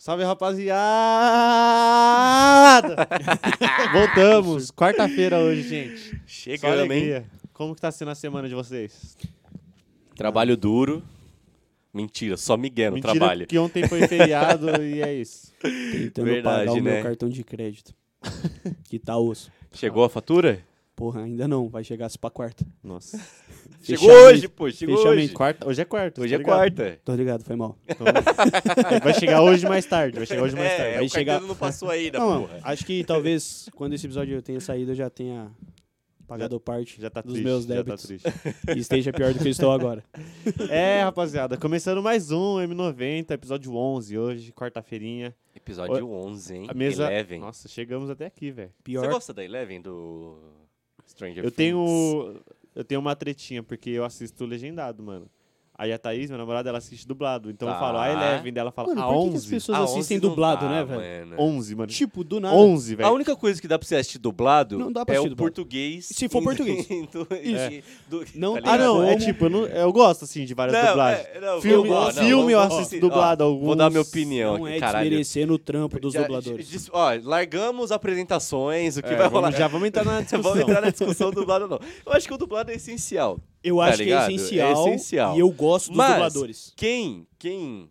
Salve, rapaziada! Voltamos. Quarta-feira hoje, gente. Chegando, hein? alegria. Como que tá sendo a semana de vocês? Trabalho duro. Mentira, só Miguel no Mentira trabalho. que ontem foi feriado e é isso. Tentando Verdade, pagar o né? meu cartão de crédito. que tá osso. Chegou a fatura? Porra, ainda não. Vai chegar se pra quarta. Nossa. Chegou Fechamento. hoje, pô. Chegou Fechamento. hoje. Quarta, hoje é quarta. Hoje tá é ligado? quarta. Tô ligado, foi mal. Então, vai chegar hoje mais tarde. Vai chegar hoje mais É, tarde. Vai o chegar- não passou ainda, não, porra. acho que talvez quando esse episódio tenha saído eu já tenha pagado parte Já tá dos triste. meus já tá débitos triste. e esteja pior do que eu estou agora. É, rapaziada. Começando mais um M90, episódio 11 hoje, quarta-feirinha. Episódio 11, hein? A mesa... Eleven. Nossa, chegamos até aqui, velho. Pior. Você gosta da Eleven do Stranger Eu Things? tenho. Eu tenho uma tretinha, porque eu assisto legendado, mano. Aí a Thaís, minha namorada, ela assiste dublado. Então eu Tá. falo a Eleven dela, fala Mano, a por que, que 11. as pessoas Ah, assistem 11 não dublado, dá, né, velho? mano. 11, mano. Tipo, do nada. 11, A velho. única coisa que dá pra você assistir dublado Não dá pra é assistir o dublado. português. Se for português. do- Isso. do- Não tá Ah, ligado? não, é como- tipo, eu, não- eu gosto, assim, de várias Não, dublagens. é, não, Filme- eu gosto, filme eu vamos- assisto ó, dublado, Vou dar minha alguns opinião Não aqui, é caralho. desmerecendo o trampo dos Já- dubladores. diz- ó, largamos apresentações, o que É, vai vamos- rolar. já vamos entrar na discussão. Vamos entrar na discussão do dublado, não. Eu acho que o dublado é essencial. Eu Tá acho que ligado? é É essencial, essencial. e eu gosto dos Mas- dubladores. Quem, quem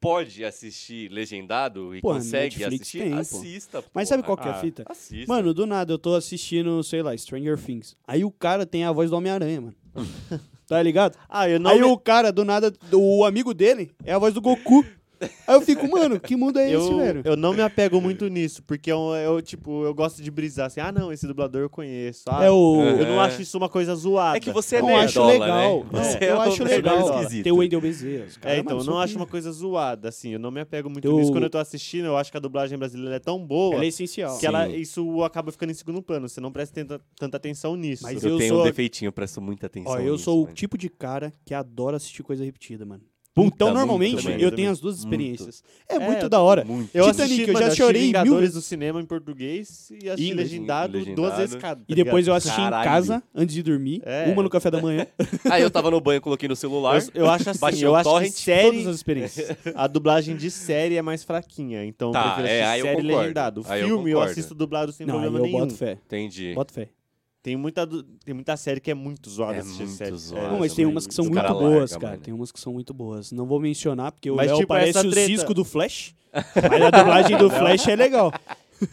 pode assistir legendado e consegue Netflix assistir, tem, pô. assista. Mas sabe qual que é a Ah, fita? Assista. Mano, do nada eu tô assistindo, sei lá, Stranger Things. Aí o cara tem a voz do Homem-Aranha, mano. tá ligado? Ah, eu não. Aí me- o cara, do nada, o amigo dele é a voz do Goku. Aí eu fico, mano, que mundo é esse, eu, velho? eu não me apego muito nisso, porque eu, eu, tipo, eu gosto de brisar assim, ah, não, esse dublador eu conheço. Ah, É o. Eu não É. acho isso uma coisa zoada. É que você é Não, nerdola, acho legal. né? Você é eu acho legal. esquisito. Tem o Wendel Bezerra. os É, então, eu não acho uma coisa zoada, assim, eu não me apego muito Eu- nisso. Quando eu tô assistindo, eu acho que a dublagem brasileira é tão boa Ela é essencial. que ela, isso acaba ficando em segundo plano. Você não presta tanta, tanta atenção nisso. Mas Eu, eu tenho sou- um defeitinho, eu presto muita atenção Ó, eu nisso, sou o mano. tipo de cara que adora assistir coisa repetida, mano. Puta, então, muito normalmente, também. eu tenho as duas Muito. experiências. É, É, muito eu da hora. Muito. Eu Titanic, assisti, eu já chorei mil vezes. do cinema em português e assisti Em legendado, legendado. duas vezes cada. E depois eu assisti Caralho. em casa, antes de dormir. É. Uma no café da manhã. Aí eu tava no banho, coloquei no celular. Eu, eu acho assim, eu acho torrent, que série, Todas as experiências. a dublagem de série é mais fraquinha, então Tá, eu prefiro é, assistir eu série concordo. legendado. Aí eu Filme eu, concordo. assisto dublado sem Não, problema eu nenhum. boto fé. Entendi. Boto fé. Tem muita, tem muita série que é muito zoada É assistir muito série. zoada. É, Não, mas tem umas que são muito cara boas, larga, cara. mano. Tem umas que são muito boas. Não vou mencionar, porque o Mas, Léo tipo, parece o treta- Cisco do Flash. Mas a dublagem do Flash é legal.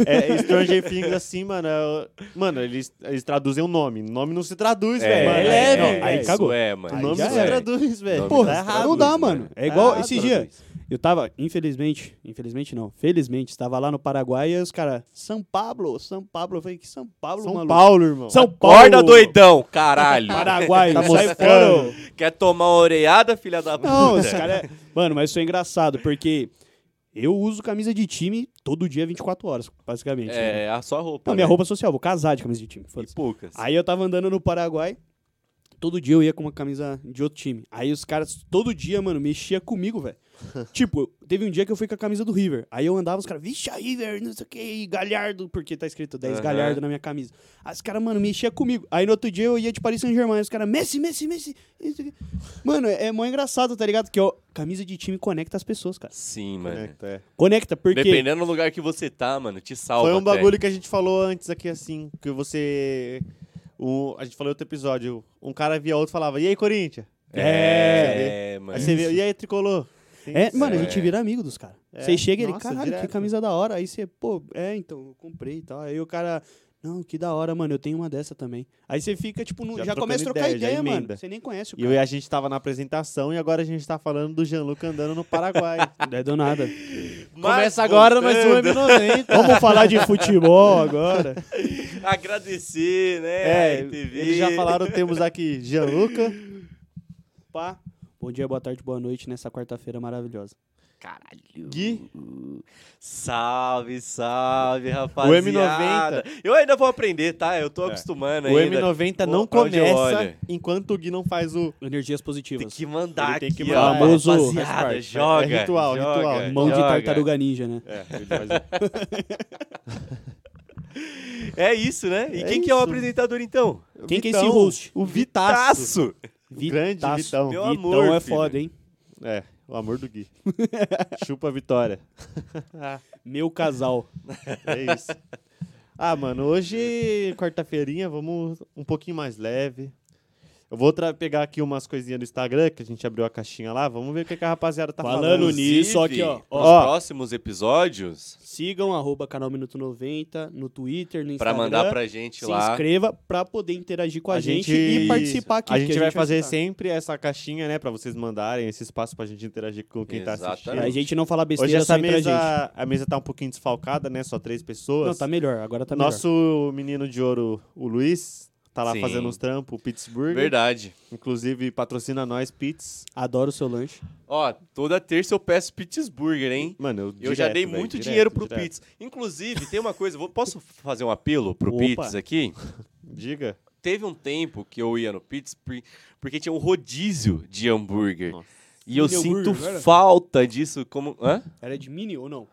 É, Stranger Things, assim, mano. é- Mano, eles, eles traduzem o nome. O nome não se traduz, É, velho. Mano, É, é, velho. aí Isso cagou. é, O mano. Aí nome não se traduz, velho. Porra, tá não se errado. não dá, mano. mano. É igual Ah, esse traduz. dia. Eu tava, infelizmente, infelizmente não, felizmente, estava lá no Paraguai e os caras, São Pablo, São Pablo. Eu falei, que São Pablo, São maluco? Paulo, irmão. São Paulo. Acorda, doidão, caralho. Paraguai, Tá sai fora. Quer tomar uma oreada, filha da puta? Não, esse cara é... Mano, mas isso é engraçado, porque eu uso camisa de time todo dia, 24 horas, basicamente. né? É, a sua roupa. Não, minha né? roupa social, vou casar de camisa de time. E foda-se. poucas. Aí eu tava andando no Paraguai, todo dia eu ia com uma camisa de outro time. Aí os caras, todo dia, mano, mexia comigo, velho. tipo, teve um dia que eu fui com a camisa do River. Aí eu andava, os caras, vixe, a River, não sei o que, Galhardo, porque tá escrito 10 Aham. Galhardo na minha camisa. Aí os caras, mano, mexia comigo. Aí no outro dia eu ia de Paris Saint-Germain, os caras, Messi, Messi, Messi. Mano, é, é mó engraçado, tá ligado? Que ó, camisa de time conecta as pessoas, cara. Sim, mano. É, é. Conecta, porque. Dependendo do lugar que você tá, mano, te salva. Foi um até. bagulho que a gente falou antes aqui, assim, que você... O, a gente falou em outro episódio, um cara via outro e falava, e aí, Corinthians? É, mano. Aí você vê, e aí, Tricolor? Sim. É, mano, a É. gente vira amigo dos caras. É. Você chega e ele, caralho, direto. que camisa da hora. Aí você, pô, é, então, eu comprei e tal. Aí o cara, não, que da hora, mano, eu tenho uma dessa também. Aí você fica, tipo, no- Já já, começa a trocar ideia, já ideia, mano. Você nem conhece o E eu cara. e a gente tava na apresentação e agora a gente tá falando do Jean-Luc andando no Paraguai. Não é do nada. Mas Começa agora mais um voltando, M90. Vamos falar de futebol agora. Agradecer, né? É, eles já falaram, temos aqui Gianluca. Pá. Bom dia, boa tarde, boa noite nessa quarta-feira maravilhosa. Caralho. Gui. Salve, salve, rapaziada. M90. Eu ainda vou aprender, tá? Eu tô É. acostumando O ainda. M90 Pô, não começa enquanto o Gui não faz o. Energias Tem positivas. que mandar tem aqui, que ó. mandar, Famoso- Rapaziada, parte. joga. É ritual, joga, ritual. Mão de joga. tartaruga ninja, né? É, ele faz É isso, né? E É quem que é o isso. apresentador, então? o Quem que é Vitão, esse host? O Vitaço. Taço. Grande. Vitão. Meu Vitão amor, é filho. foda, hein? É. O amor do Gui. Chupa a vitória. Meu casal. É isso. Ah, mano, hoje, quarta-feirinha, vamos um pouquinho mais leve. Eu vou pegar aqui umas coisinhas do Instagram, que a gente abriu a caixinha lá. Vamos ver o que, que a rapaziada tá Falando falando. nisso, aqui, ó. Nos Ó. próximos episódios, Sigam arroba canal Minuto 90 no Twitter, no pra Instagram. mandar pra gente Se lá. inscreva pra poder interagir com a, gente, e participar aqui. A que gente vai fazer citar. sempre essa caixinha, né? Pra vocês mandarem esse espaço pra gente interagir com quem tá Exatamente. assistindo. Pra gente não falar Hoje besteira essa só entre a gente. mesa, a mesa tá um pouquinho desfalcada, né? Só três pessoas. Não, tá melhor. Agora tá melhor. Nosso menino de ouro, o Luiz, tá lá Sim. fazendo uns trampos, o Pittsburgh. Verdade. Inclusive, patrocina nós, Pitts. Adoro o seu lanche. Ó, toda terça eu peço Pittsburgher, hein? Mano, eu, Eu já dei velho, muito direto, dinheiro pro direto. Pitts. Inclusive, tem uma coisa, vou- posso fazer um apelo pro Opa. Pitts aqui? Diga. Teve um tempo que eu ia no Pitts por- porque tinha um rodízio de hambúrguer. Nossa. E eu Mini sinto falta disso como. Hã? Era de mini ou não?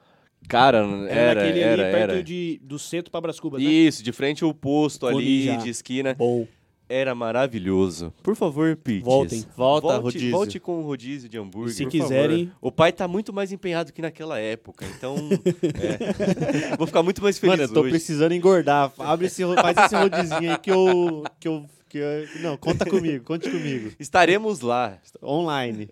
Cara, Era, era, naquele era, ali perto era. De, do centro pra Brás Cubas, né? Isso, de frente ao posto ali, já. de esquina. Bom. Era maravilhoso. Por favor, Pitts. Voltem. Volta, volte, rodízio. Volte com o rodízio de hambúrguer. E se quiserem- favor. O pai tá muito mais empenhado que naquela época, então. é. Vou ficar muito mais feliz Mano, eu tô hoje. precisando engordar. Abre esse, faz esse rodizinho aí que eu, que eu, que. Não, conta comigo, conte comigo. Estaremos lá. Online.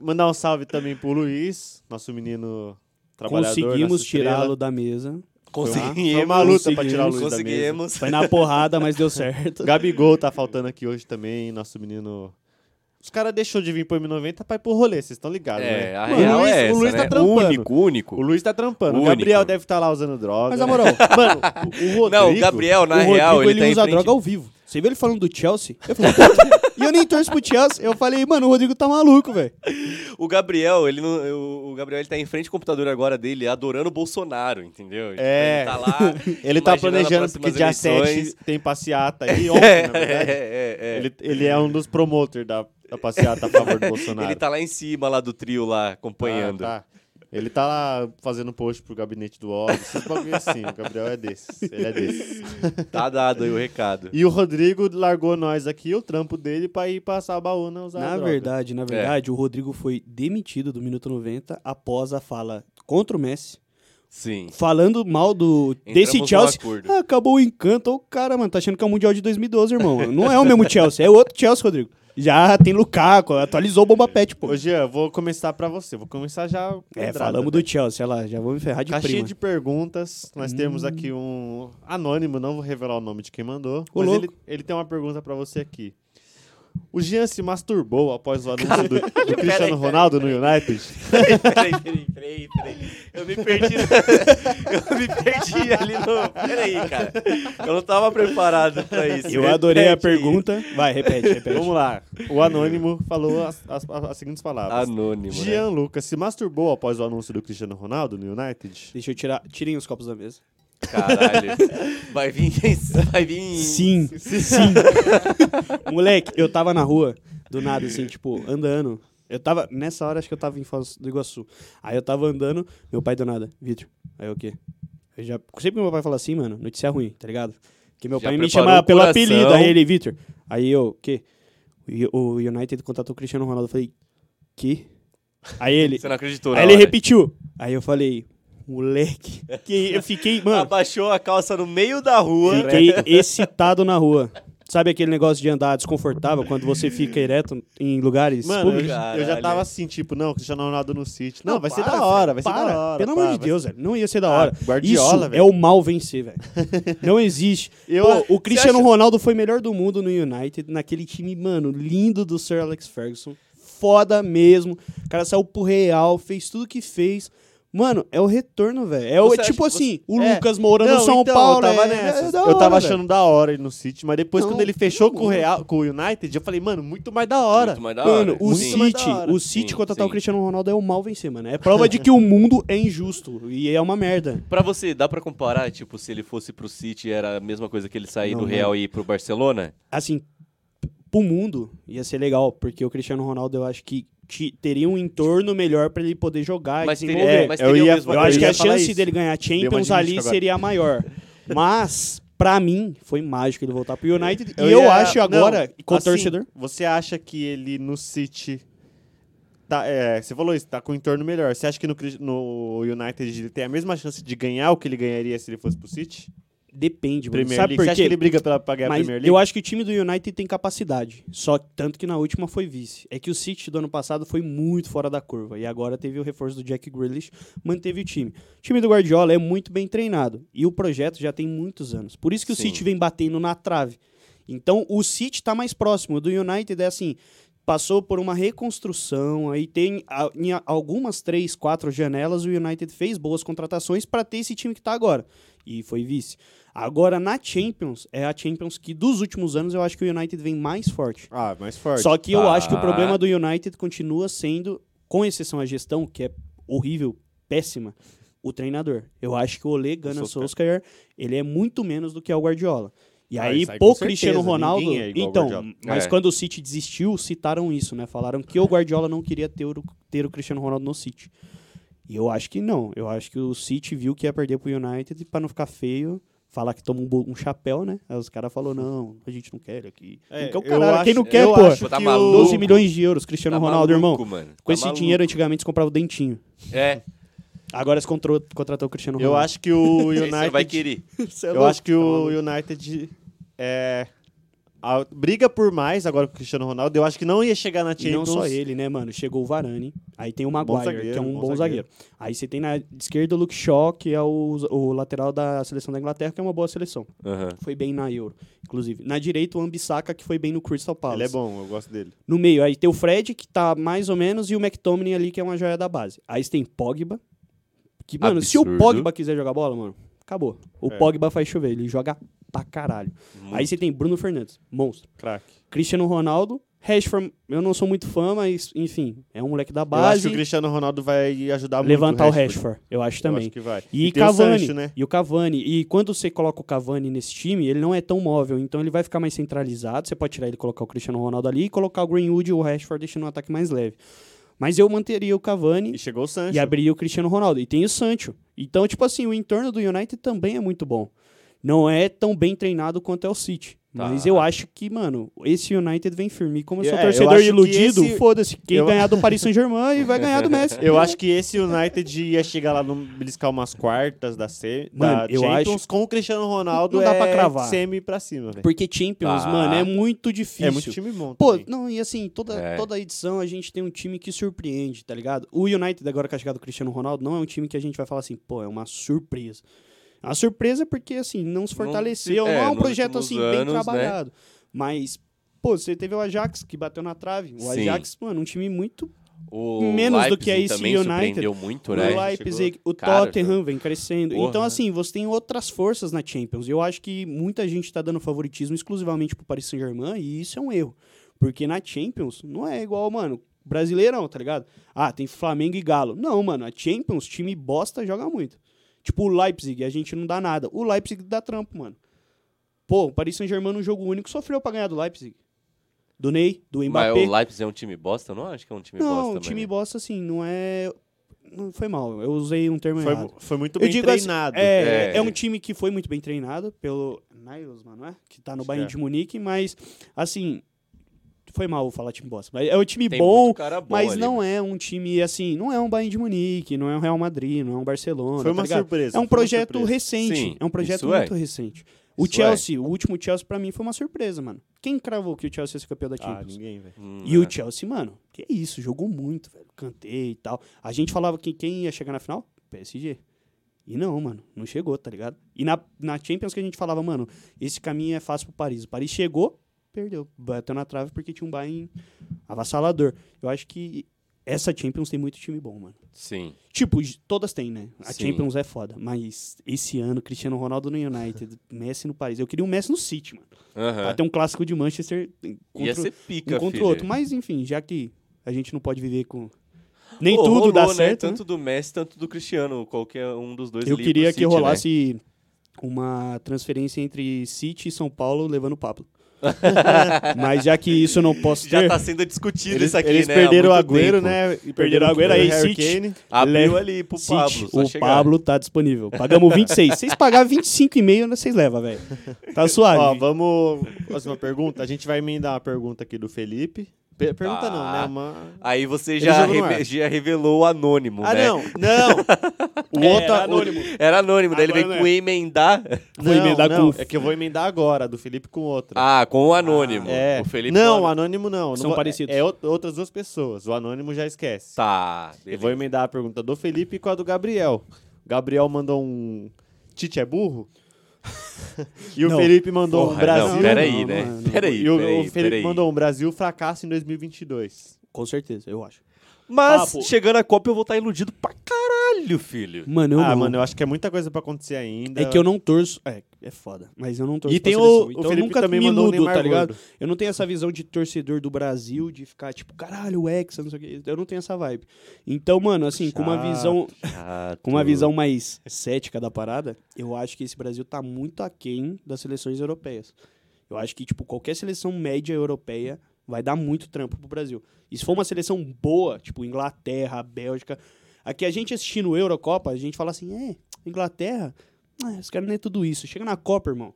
Mandar um salve também pro Luiz, nosso menino. Conseguimos tirá-lo da mesa. Conseguimos. Foi uma luta pra tirar o Luiz da mesa. Conseguimos. Foi na porrada, mas deu certo. Gabigol tá faltando aqui hoje também, nosso menino... Os caras deixou de vir pro M90 pra ir pro rolê, vocês estão ligados, É, né? a Mano, real o Luiz, é essa, o Luiz né? tá trampando. Único, único. O Luiz tá trampando. O Único. Gabriel deve estar lá usando droga. Mas, na moral, Mano, o, Rodrigo... Não, o Gabriel, na o real, Rodrigo, ele, ele, tá em usa frente... droga ao vivo. Você viu ele falando do Chelsea? Eu falei, e eu nem torço pro Chelsea. Eu falei, mano, o Rodrigo tá maluco, velho. O Gabriel, ele não, o, Gabriel ele tá em frente ao computador agora dele, adorando o Bolsonaro, entendeu? Tipo, É. Ele tá lá. Ele tá planejando porque dia eleições. 7 tem passeata aí, ontem, na É, verdade. é, é. Ele, ele é um dos promoters da, da passeata a favor do Bolsonaro. Ele tá lá em cima, lá do trio, lá, acompanhando. Ah, tá. Ele tá lá fazendo post pro gabinete do ódio, esses bagulho assim. O Gabriel é desses. Ele é desses. Tá dado aí o recado. E o Rodrigo largou nós aqui, o trampo dele, pra ir passar a baúna usar Na a droga. verdade, na verdade, o Rodrigo foi demitido do Minuto 90 após a fala contra o Messi. Sim. Falando mal do Entramos desse Chelsea. Ah, acabou o encanto. Ô, cara, mano, tá achando que é o Mundial de 2012, irmão. Não é o mesmo Chelsea, é outro Chelsea, Rodrigo. Já tem Lukaku, atualizou o Bomba Pet, pô. Ô, Jean, vou começar pra você. Vou começar já. É, pedrada, falamos velho. do Chelsea, olha lá, já vou me ferrar de Caixinha prima. de perguntas. Nós Hum. temos aqui um anônimo, não vou revelar o nome de quem mandou. Ô, mas louco. ele, ele tem uma pergunta pra você aqui. O Jean se masturbou após o anúncio do, do Cristiano Ronaldo no United? peraí, peraí, peraí, peraí. Eu me perdi. eu me perdi ali no. Peraí, cara. Eu não tava preparado pra isso. Eu adorei a Repete aí. pergunta. Vai, repete, repete. Vamos lá. O anônimo falou as, as- as seguintes palavras. Anônimo. né? Jean Lucas se masturbou após o anúncio do Cristiano Ronaldo no United? Deixa eu tirar. Tirem os copos da mesa. Caralho. Vai vir. Vai vir. Sim, sim. Moleque, eu tava na rua, do nada, assim, tipo, andando. Eu tava, nessa hora, acho que eu tava em Foz do Iguaçu. Aí eu tava andando, meu pai do nada, Vitor, aí o quê? Eu já, sempre que meu pai fala assim, mano, notícia ruim, tá ligado? Que meu Já pai me preparou chama o pelo apelido, aí ele, Vitor. Aí eu, o quê? O United contratou o Cristiano Ronaldo. Eu falei, que? Aí ele, Você não acreditou, aí ele hora. repetiu. Aí eu falei, moleque, que eu fiquei, mano, Abaixou a calça no meio da rua. Fiquei excitado na rua. Sabe aquele negócio de andar desconfortável quando você fica ereto em lugares Mano, eu, públicos? já- eu já tava assim, tipo, não, Cristiano Ronaldo no City. Não, vai ser para, da hora, vai ser para. da hora. Pelo para, amor de vai Deus, velho. Não ia ser da Ah, hora. Guardiola, Isso velho. é o mal vencer, velho. Não existe. Eu- Pô, o Cristiano acha- Ronaldo foi melhor do mundo no United, naquele time, mano, lindo do Sir Alex Ferguson. Foda mesmo. O cara saiu pro Real, fez tudo que fez. Mano, é o retorno, velho. É o, Você acha tipo assim, o É. Lucas Moura no São então, Paulo. Eu tava é- nessa. é da eu hora, tava achando da hora ir no City, mas depois Não, quando ele fechou com o. Real, com o United, eu falei, mano, muito mais da hora. Muito mais da Mano, hora. o Sim. mais City, da hora. o City contratar o. Cristiano Ronaldo é o mal vencer, mano. É prova de que o mundo é injusto e é uma merda. Pra você, dá pra comparar, tipo, se ele fosse pro City, era a mesma coisa que ele sair Não, do. Real e ir pro Barcelona? Assim, pro mundo ia ser legal, porque o Cristiano Ronaldo eu acho que teria um entorno melhor pra ele poder jogar Mas e teria, desenvolver. É, mas eu teria ia- eu eu acho que a chance isso. dele ganhar Champions ali agora. seria a maior. Mas, pra mim, foi mágico ele voltar pro United. Eu e eu ia- acho agora, Não, com o assim, torcedor, Você acha que ele no City tá, é, você falou isso, tá com um entorno melhor. Você acha que no, no United ele tem a mesma chance de ganhar o que ele ganharia se ele fosse pro City? Depende, mano. Premier Sabe League. por Você acha quê? que ele briga pela, pra ganhar a Mas Premier League? eu acho que o time do United tem capacidade. Só que- tanto que na última foi vice. É que o City do ano passado foi muito fora da curva. E agora teve o reforço do Jack Grealish, manteve o time. O time do Guardiola é muito bem treinado. E o projeto já tem muitos anos. Por isso que o Sim. City vem batendo na trave. Então o City tá mais próximo. O do United é assim. Passou por uma reconstrução, aí tem a- em a- algumas três, quatro janelas, o United fez boas contratações para ter esse time que tá agora. E foi vice. Agora, na Champions, é a Champions que dos últimos anos eu acho que o United vem mais forte. Ah, mais forte. Só que eu Tá. acho que o problema do United continua sendo, com exceção à gestão, que é horrível, péssima, o treinador. Eu acho que o Ole Gunnar Solskjaer. Ele é muito menos do que é o Guardiola. E Ah, aí, pô, Cristiano Ronaldo. é igual ao então, mas É. quando o City desistiu, citaram isso, né? Falaram que o Guardiola não queria ter o, ter o Cristiano Ronaldo no City. E eu acho que não. Eu acho que o City viu que ia perder pro United e pra não ficar feio, falar que toma um, um chapéu, né? Aí os caras falaram, não, a gente não quer ele aqui. É, então, eu caralho, quem acho- não quer, eu pô? acho Tá que maluco. o- 12 milhões de euros, Cristiano Tá Ronaldo, maluco, irmão. Mano. Com Tá esse maluco. dinheiro, antigamente, você comprava o dentinho. É, Agora você controu- contratou o Cristiano Eu Ronaldo. acho que o Esse você United... vai querer. É Eu louco, acho que tá o maluco. United é, a- briga por mais agora com o Cristiano Ronaldo. Eu acho que não ia chegar na E Champions. não só ele, né, mano? Chegou o Varane, aí tem o Bom Maguire, zagueiro, que é um bom bom, zagueiro. zagueiro. Aí você tem na esquerda o Luke Shaw, que é o, o lateral da seleção da Inglaterra, que é uma boa seleção. Aham. Foi bem na Euro, inclusive. Na direita, o Ambissaca, que foi bem no Crystal Palace. Ele é bom, eu gosto dele. No meio, aí tem o Fred, que tá mais ou menos, e o McTominay ali, que é uma joia da base. Aí você tem Pogba, que, mano, se o Absurdo. Pogba quiser jogar bola, mano, acabou. O É. Pogba faz chover, ele joga pra caralho. Muito. Aí você tem Bruno Fernandes, monstro. Craque. Cristiano Ronaldo, Rashford, eu não sou muito fã, mas, enfim, é um moleque da Eu acho base. que o Cristiano Ronaldo vai ajudar muito levantar o Rashford. Rashford, eu acho Eu também. acho que vai. E, o Cavani, Sancho, né? e o Cavani. E quando você coloca o Cavani nesse time, ele não é tão móvel, então ele vai ficar mais centralizado. Você pode tirar ele e colocar o Cristiano Ronaldo ali e colocar o Greenwood e o Rashford deixando um ataque mais leve. Mas eu manteria o Cavani E chegou o Sancho. e abriria o Cristiano Ronaldo. E tem o Sancho. Então, tipo assim, o entorno do United também é muito bom. Não é tão bem treinado quanto é o City. Tá. Mas eu acho que, mano, esse United vem firme. E Como eu sou É, eu torcedor que iludido, esse- foda-se. Quem eu- ganhar do Paris Saint-Germain vai ganhar do Messi. Eu acho que esse United ia chegar lá no beliscar umas quartas da, C, Mano, da eu Champions acho- com o Cristiano Ronaldo Não dá é pra cravar. semi pra cima, velho. Porque Champions, Tá. mano, é muito difícil. É muito time bom Pô, também. não, e assim, toda, É. toda edição a gente tem um time que surpreende, tá ligado? O United, agora com a chegada do Cristiano Ronaldo, não é um time que a gente vai falar assim, pô, é uma surpresa. É uma surpresa porque, assim, não se Não fortaleceu, se- não é, é um projeto, assim, bem anos, né? trabalhado. Mas, pô, você teve o Ajax, que bateu na trave. O Sim. Ajax, mano, um time muito... O Menos do que Leipzig esse também United. muito, né? o Leipzig, o Cara, Tottenham vem crescendo. Porra. Então, assim, você tem outras forças na Champions. Eu acho que muita gente tá dando favoritismo exclusivamente pro Paris Saint-Germain, e isso é um erro. Porque na Champions não é igual, mano, brasileirão, tá ligado? Ah, tem Flamengo e Galo. Não, mano, a Champions, time bosta, joga muito. Tipo o Leipzig, a gente não dá nada. O Leipzig dá trampo, mano. Pô, o Paris Saint-Germain no jogo único sofreu pra ganhar do Leipzig. Do Ney, do Mas Mbappé. o Leipzig é um time bosta? Eu não acho que é um time não, bosta o também. time né? bosta, assim, não é... Não foi mal, eu usei um termo Foi, errado. foi muito bem assim, treinado. É, É. é um time que foi muito bem treinado pelo Nagelsmann, não é? Que tá no Acho Bayern é. de Munique, mas, assim, foi mal falar time bosta. Mas é um time Tem bom, bom mas ali, não mano. é um time, assim, não é um Bayern de Munique, não é um Real Madrid, não é um Barcelona, Foi tá uma ligado? surpresa. É um projeto recente, Sim, é um projeto é. muito recente. O Isso é. Chelsea, o último Chelsea pra mim foi uma surpresa, mano. Quem cravou que o Chelsea ia ser campeão da Ah, Champions? ninguém, velho. Hum, E é. o Chelsea, mano, que isso, jogou muito, velho. Cantei e tal. A gente falava que quem ia chegar na final? PSG. E não, mano, não chegou, tá ligado? E na, na Champions que a gente falava, mano, esse caminho é fácil pro Paris. O Paris chegou, perdeu. Bateu na trave porque tinha um Bayern avassalador. Eu acho que essa Champions tem muito time bom, mano. Sim. Tipo, todas têm, né? A Sim. Champions é foda. Mas esse ano, Cristiano Ronaldo no United, Messi no Paris. Eu queria um Messi no City, mano. Pra ter um clássico de Manchester Ia contra, ser pica, um contra filho. o outro. Mas, enfim, já que a gente não pode viver com. Nem Pô, tudo rolou, dá né? certo. né? Tanto do Messi, tanto do Cristiano. Qualquer um dos dois Eu queria que City, né? rolasse uma transferência entre City e São Paulo levando o Pablo. Mas já que isso não posso Já ter, tá sendo discutido Eles, isso aqui, eles né? há perderam o Agüero, né? E Perderam o Agüero, aí City. Abriu Leva- ali pro City, Pablo. O chegar. Pablo tá disponível. Pagamos 26. Se vocês pagarem 25,5, vocês levam, velho. Tá suave. Ó, vamos. Próxima pergunta. A gente vai emendar uma pergunta aqui do Felipe. Per- pergunta Tá. não, né? Uma... Aí você Ele já, reve- ar. já revelou o anônimo, Ah, né? não, não. O É, outro. era o- anônimo. Era anônimo, daí ele Agora veio não com emendar. Vou Não, emendar não, com- É que eu vou emendar agora, do Felipe com outro. Ah, com o anônimo. é. O Felipe não, com o o anônimo não. não São vou- parecidos. É, é out- outras duas pessoas. O anônimo já esquece. Tá, Eu beleza. vou emendar a pergunta do Felipe com a do Gabriel. O Gabriel mandou um. Tite é burro? e o Não. Felipe mandou um Porra, Brasil. não, peraí, né? não. Peraí, E o, peraí, o Felipe peraí. mandou um Brasil fracasso em 2022. Com certeza, eu acho. Mas, Ah, chegando a Copa, eu vou estar iludido pra caralho, filho. Mano, eu ah, não. mano, eu acho que é muita coisa pra acontecer ainda. É que eu não torço. É, é foda. Mas eu não torço E pra tem o, seleção. o Então eu Felipe nunca também me mandou o iludo, Neymar tá ligado? gordo. Eu não tenho essa visão de torcedor do Brasil, de ficar tipo, caralho, o Hexa, não sei o que. Eu não tenho essa vibe. Então, mano, assim, com uma visão. Chato. Com uma visão mais cética da parada, eu acho que esse Brasil tá muito aquém das seleções europeias. Eu acho que, tipo, qualquer seleção média europeia vai dar muito trampo pro Brasil. E se for uma seleção boa, tipo Inglaterra, Bélgica. Aqui a gente assistindo o Eurocopa, a gente fala assim, é, Inglaterra, ah, os caras não é tudo isso. Chega na Copa, irmão.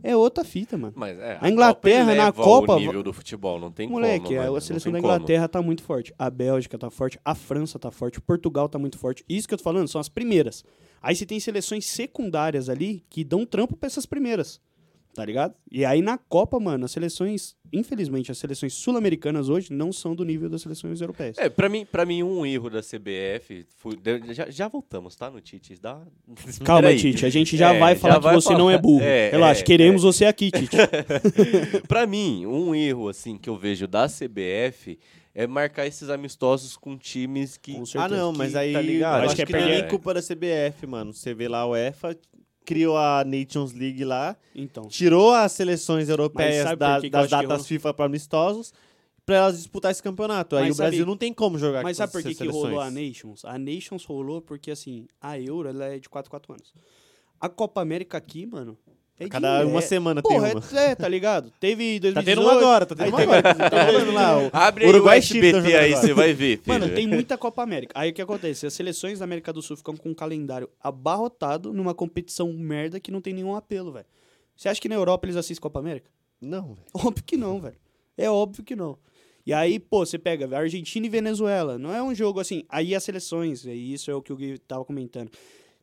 É outra fita, mano. Mas, é, A Inglaterra Copa na Copa- o nível do futebol, não tem Moleque, como. a, seleção da como. Inglaterra tá muito forte. A Bélgica tá forte. A França tá forte. Portugal tá muito forte. Isso que eu tô falando são as primeiras. Aí você tem seleções secundárias ali que dão trampo pra essas primeiras. Tá ligado? E aí na Copa, mano, as seleções, infelizmente, as seleções sul-americanas hoje não são do nível das seleções europeias. É, pra mim, pra mim, um erro da CBF. foi- já, já voltamos, tá? No Tite. Dá... Calma. Tite, a gente já É, vai já falar vai que você falar. não é burro. É, Relaxa, é, queremos você aqui, Tite. pra mim, um erro, assim, que eu vejo da CBF é marcar esses amistosos com times que. Com Ah, certeza. não, mas que aí tá ligado. eu Acho acho que é que, não é perder- nem culpa da CBF, mano. Você vê lá a UEFA, criou a Nations League lá, Então. tirou as seleções europeias sabe da- que das que datas FIFA para amistosos pra elas disputar esse campeonato. Aí Mas o Brasil sabe- não tem como jogar Mas com sabe por que, que rolou a. Nations? A Nations rolou porque, assim, a Euro ela é de 4 4 anos. A Copa América aqui, mano, é de- Cada uma é- semana Porra, tem uma. é, é, tá ligado? Teve 2018... Tá tendo uma agora, tá tendo aí uma agora. Tá rolando lá. o- Abre aí Uruguai o e Chile tão SBT aí, você vai ver, filho. Mano, tem muita Copa América. Aí o que acontece? As seleções da América do Sul ficam com um calendário abarrotado numa competição merda que não tem nenhum apelo, velho. Você acha que na Europa eles assistem Copa América? Não, velho. Óbvio que não, velho. É óbvio que não. E aí, pô, você pega Argentina e Venezuela. Não é um jogo assim. Aí as seleções, e isso é o que o Gui tava comentando.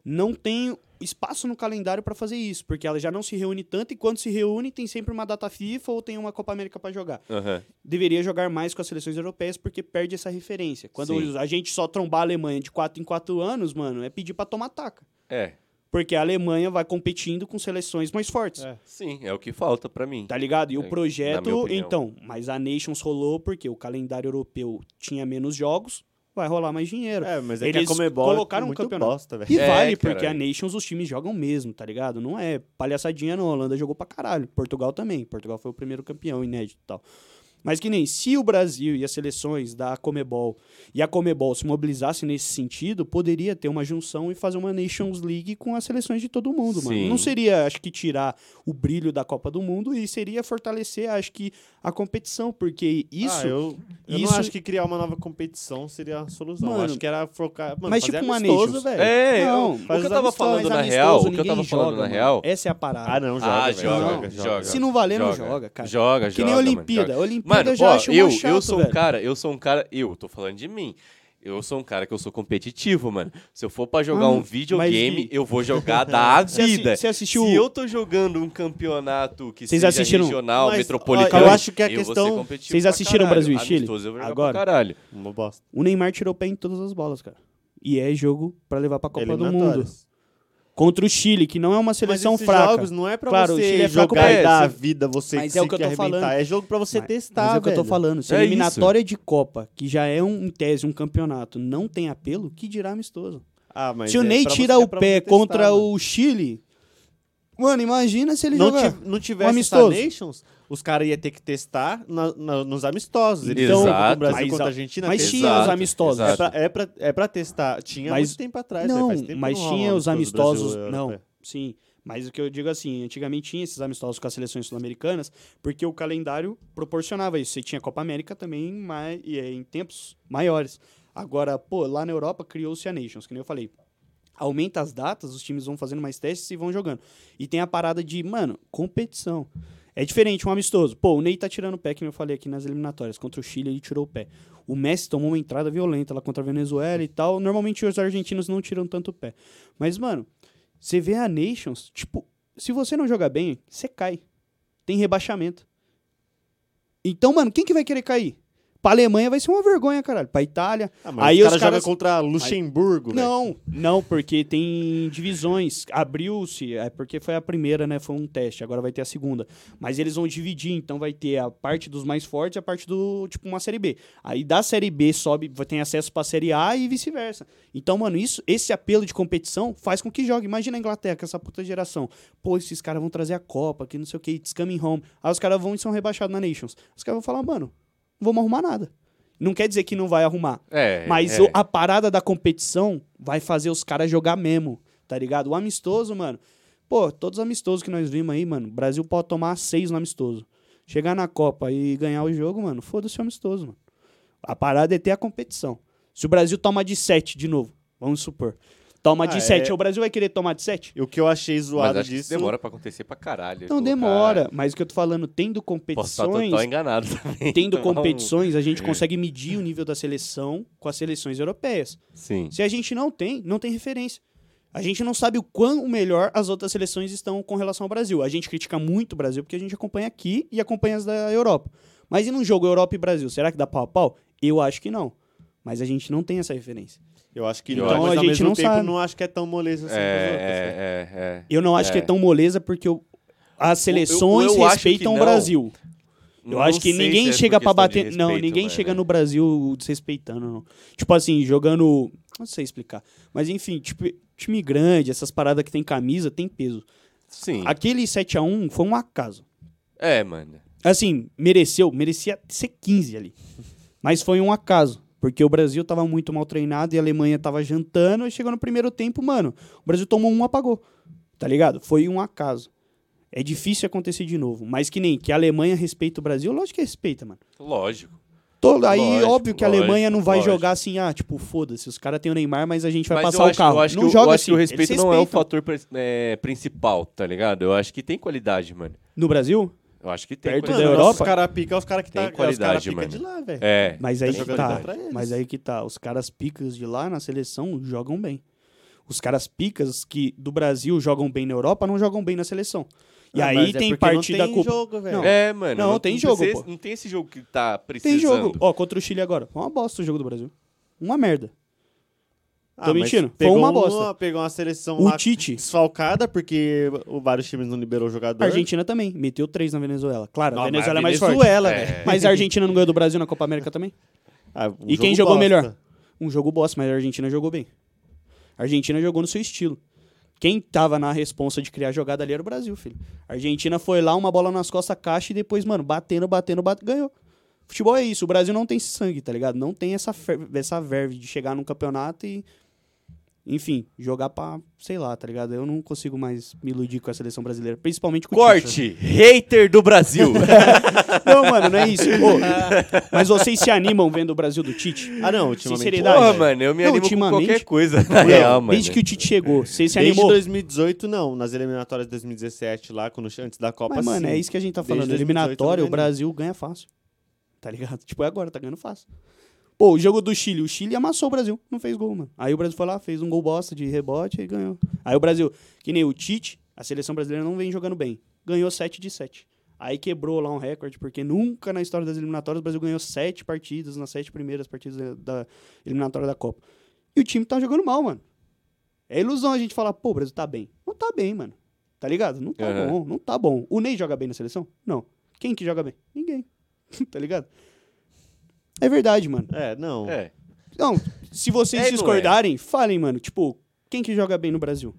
Não tem espaço no calendário pra fazer isso, porque ela já não se reúne tanto e quando se reúne tem sempre uma data FIFA ou tem uma Copa América pra jogar. Aham. Deveria jogar mais com as seleções europeias porque perde essa referência. Quando Sim. a gente só trombar a Alemanha de 4 em 4 anos, mano, é pedir pra tomar taca. É, Porque a Alemanha vai competindo com seleções mais fortes. É. sim, é o que falta pra mim. Tá ligado? E É, o projeto, então, mas a Nations rolou porque o calendário europeu tinha menos jogos, vai rolar mais dinheiro. É, mas é que Eles a Comebol colocaram é um campeonato. bosta, velho. E É, vale, porque a. Nations os times jogam mesmo, tá ligado? Não é palhaçadinha, não. A Holanda jogou pra caralho. Portugal também. Portugal foi o primeiro campeão inédito e tal. Mas que nem se o Brasil e as seleções da Comebol e a Comebol se mobilizassem nesse sentido, poderia ter uma junção e fazer uma Nations League com as seleções de todo mundo, mano. Sim. Não seria, acho que, tirar o brilho da Copa do Mundo e seria fortalecer, acho que, a competição, porque isso. Ah, eu, eu isso- não acho que criar uma nova competição seria a solução. Mano, acho que era focar. Mano, mas fazer tipo uma amistoso, Nations. velho. É, Não, o que eu tava falando na real, o que eu tava falando joga, na mano. real. Essa é a parada. Ah, não, joga, Ah, joga, Não. joga. Se não valer, não Joga. joga, cara. Joga, Que joga. nem mano, Olimpíada. joga. Olimpíada Mano, eu já ó, acho eu, chato, eu sou um velho. cara, eu sou um cara, eu tô falando de mim. Eu sou um cara que eu sou competitivo, mano. Se eu for pra jogar Ah, um videogame, eu vou jogar da vida. você assistiu- Se eu tô jogando um campeonato que Vocês seja assistiram- regional, Mas, metropolitano, ó, eu acho que a ser questão- Vocês assistiram caralho. Brasil e Chile? Amistoso eu vou jogar Agora. pra caralho. Uma bosta. O Neymar tirou o pé em todas as bolas, cara. E é jogo pra levar pra Copa do Mundo. Contra o Chile, que não é uma Mas seleção esses fraca. jogos não é pra Claro, o você Chile é jogar pra e dar a esse. vida, você Mas é o que eu tô arrebentar. falando. É jogo pra você Mas- testar, Mas é o que eu tô falando. Se É a eliminatória de Copa, que já é um, em tese um campeonato, não tem apelo, que dirá amistoso? Ah, mas se o é Ney tira você- é o pra pé você testar, contra mano. o Chile, mano, imagina se ele não, jogar. ti- não tivesse um essa amistoso. Nations, os caras iam ter que testar na- na- nos amistosos. Eles Então- então, contra o Brasil Mas contra a Argentina. mas tinha os Exato, amistosos. É exato. pra, é, pra, é pra testar. Tinha Mas- muito tempo atrás. Não, velho, faz tempo mas não tinha os amistoso amistosos. Brasil, Não, europeu. sim. Mas o que eu digo assim, antigamente tinha esses amistosos com as seleções sul-americanas, porque o calendário proporcionava isso. Você tinha Copa América também e, é, em tempos maiores. Agora, pô, lá na Europa criou-se a Nations, que nem eu falei. Aumenta as datas, os times vão fazendo mais testes e vão jogando. E tem a parada de, mano, competição. É diferente, um amistoso. Pô, o Ney tá tirando o pé, que eu falei aqui nas eliminatórias. Contra o Chile, ele tirou o pé. O Messi tomou uma entrada violenta lá contra a Venezuela e tal. Normalmente os argentinos não tiram tanto o pé. Mas, mano, você vê a Nations, tipo, se você não jogar bem, você cai. Tem rebaixamento. Então, mano, quem que vai querer cair? Pra Alemanha vai ser uma vergonha, caralho. Pra Itália. Ah, mas Aí os caras caras- jogam contra Luxemburgo, velho. Não, não, porque tem divisões. Abriu-se, é porque foi a primeira, né? Foi um teste, agora vai ter a segunda. Mas eles vão dividir, então vai ter a parte dos mais fortes e a parte do, tipo, uma série B. Aí da série B sobe, tem acesso pra série A e vice-versa. Então, mano, isso, esse apelo de competição faz com que jogue. Imagina a Inglaterra, com essa puta geração. Pô, esses caras vão trazer a Copa, que não sei o que, it's coming home. Aí os caras vão e são rebaixados na Nations. Os caras vão falar, mano, não vamos arrumar nada. Não quer dizer que não vai arrumar. É, Mas é. a parada da competição vai fazer os caras jogar mesmo, tá ligado? O amistoso, mano. Pô, todos os amistosos que nós vimos aí, mano. O Brasil pode tomar seis no amistoso. Chegar na Copa e ganhar o jogo, mano, foda-se o amistoso, mano. A parada é ter a competição. Se o Brasil toma de sete de novo, vamos supor. Toma Ah, de é. sete, o Brasil vai querer tomar de sete? E o que eu achei Mas zoado acho disso. isso demora pra acontecer pra caralho. Então colocar- demora. Mas o que eu tô falando, tendo Posso estar competições. enganado também. Tendo então- competições, a gente consegue medir o nível da seleção com as seleções europeias. Sim. Se a gente não tem, não tem referência. A gente não sabe o quão melhor as outras seleções estão com relação ao Brasil. A gente critica muito o Brasil porque a gente acompanha aqui e acompanha as da Europa. Mas e num jogo Europa e Brasil, será que dá pau a pau? Eu acho que não. Mas a gente não tem essa referência. Eu acho que Então não, mas a ao gente mesmo não tempo sabe. não acho que é tão moleza assim É, né? é, é, é. Eu não acho que é É. tão moleza porque o- as seleções eu que respeitam o não. Brasil. Eu Não acho que ninguém é chega de bater. não, respeito, ninguém mano. chega no Brasil desrespeitando, não. Tipo assim, jogando. Não sei explicar. Mas enfim, tipo, time grande, essas paradas que tem camisa, tem peso. Sim. Aquele 7x1 foi um acaso. É, mano. Assim, mereceu, merecia ser 15 ali. Mas foi um acaso. Porque o Brasil tava muito mal treinado e a Alemanha tava jantando. E chegou no primeiro tempo, mano, o Brasil tomou um, apagou. Tá ligado? Foi um acaso. É difícil acontecer de novo. Mas que nem que a Alemanha respeita o Brasil, lógico que respeita, mano. Lógico. Todo, aí, Lógico, óbvio que a Alemanha não lógico, vai lógico. jogar assim, ah, tipo, foda-se, os caras têm o Neymar, mas a gente vai Mas passar acho, o carro. Eu acho, não que, joga eu acho assim. que o eles respeito não é o fator é, principal, tá ligado? Eu acho que tem qualidade, mano. No Brasil? Eu acho que tem Perto Mano, da. Europa? Os caras pica, os caras que Tem tá, os qualidade, cara pica mano. de lá, velho. É. Mas aí Tá que tá. Mas aí que tá. Os caras picas de lá na seleção jogam bem. Os caras picas que do Brasil jogam bem na Europa não jogam bem na seleção. E Ah, aí mas é tem não partida tem culpa. jogo, velho. Não. É, mano. Não, tem jogo, precisa- pô. Não tem esse jogo que tá precisando. Tem jogo. Ó, contra o Chile agora. Foi uma bosta o jogo do Brasil. Uma merda. Ah, Tô mentindo? Foi Pegou uma bosta. pegou uma seleção O lá Tite. desfalcada, porque vários times não liberou jogador. A Argentina também. Meteu três na Venezuela. Claro, Não, a Venezuela a é mais forte. Venezuela, É. velho. Mas a Argentina não ganhou do Brasil na Copa América também? Ah, um E quem jogo jogou bosta. melhor? Um jogo bosta, mas a Argentina jogou bem. A Argentina jogou no seu estilo. Quem tava na responsa de criar jogada ali era o Brasil, filho. A Argentina foi lá, uma bola nas costas, caixa e depois, mano, batendo, batendo, batendo, ganhou. Futebol é isso. O Brasil não tem esse sangue, tá ligado? Não tem essa, essa verve de chegar num campeonato e. Enfim, jogar pra, sei lá, tá ligado? Eu não consigo mais me iludir com a seleção brasileira, principalmente com. Corte! Hater do Brasil! Não, mano, não é isso. Ô, mas vocês se animam vendo o Brasil do Tite? Ah, não, ultimamente. Sinceridade. Mano, eu me Não, animo com ultimamente- qualquer coisa, na real, mano. Desde que o Tite chegou, vocês se Desde animou? 2018, não. Nas eliminatórias de 2017, lá, quando, antes da Copa, Mas, mano, sim. é isso que a gente tá Desde falando. 2018 Eliminatória, o não Brasil ganha fácil. Tá ligado? Tipo, é agora, tá ganhando fácil. Pô, o jogo do Chile, o Chile amassou o Brasil, não fez gol, mano. Aí o Brasil foi lá, fez um gol bosta de rebote e ganhou. Aí o Brasil, que nem o Tite, a seleção brasileira não vem jogando bem. Ganhou 7 de 7. Aí quebrou lá um recorde, porque nunca na história das eliminatórias o Brasil ganhou 7 partidas nas 7 primeiras partidas da- eliminatória da Copa. E o time tá jogando mal, mano. É ilusão a gente falar, pô, o Brasil tá bem. Não tá bem, mano. Tá ligado? Não tá Aham. bom, não tá bom. O Ney joga bem na seleção? Não. Quem que joga bem? Ninguém. tá ligado? É verdade, mano. É, não. É. Não, se vocês É e não discordarem, falem, mano. Tipo, quem que joga bem no Brasil?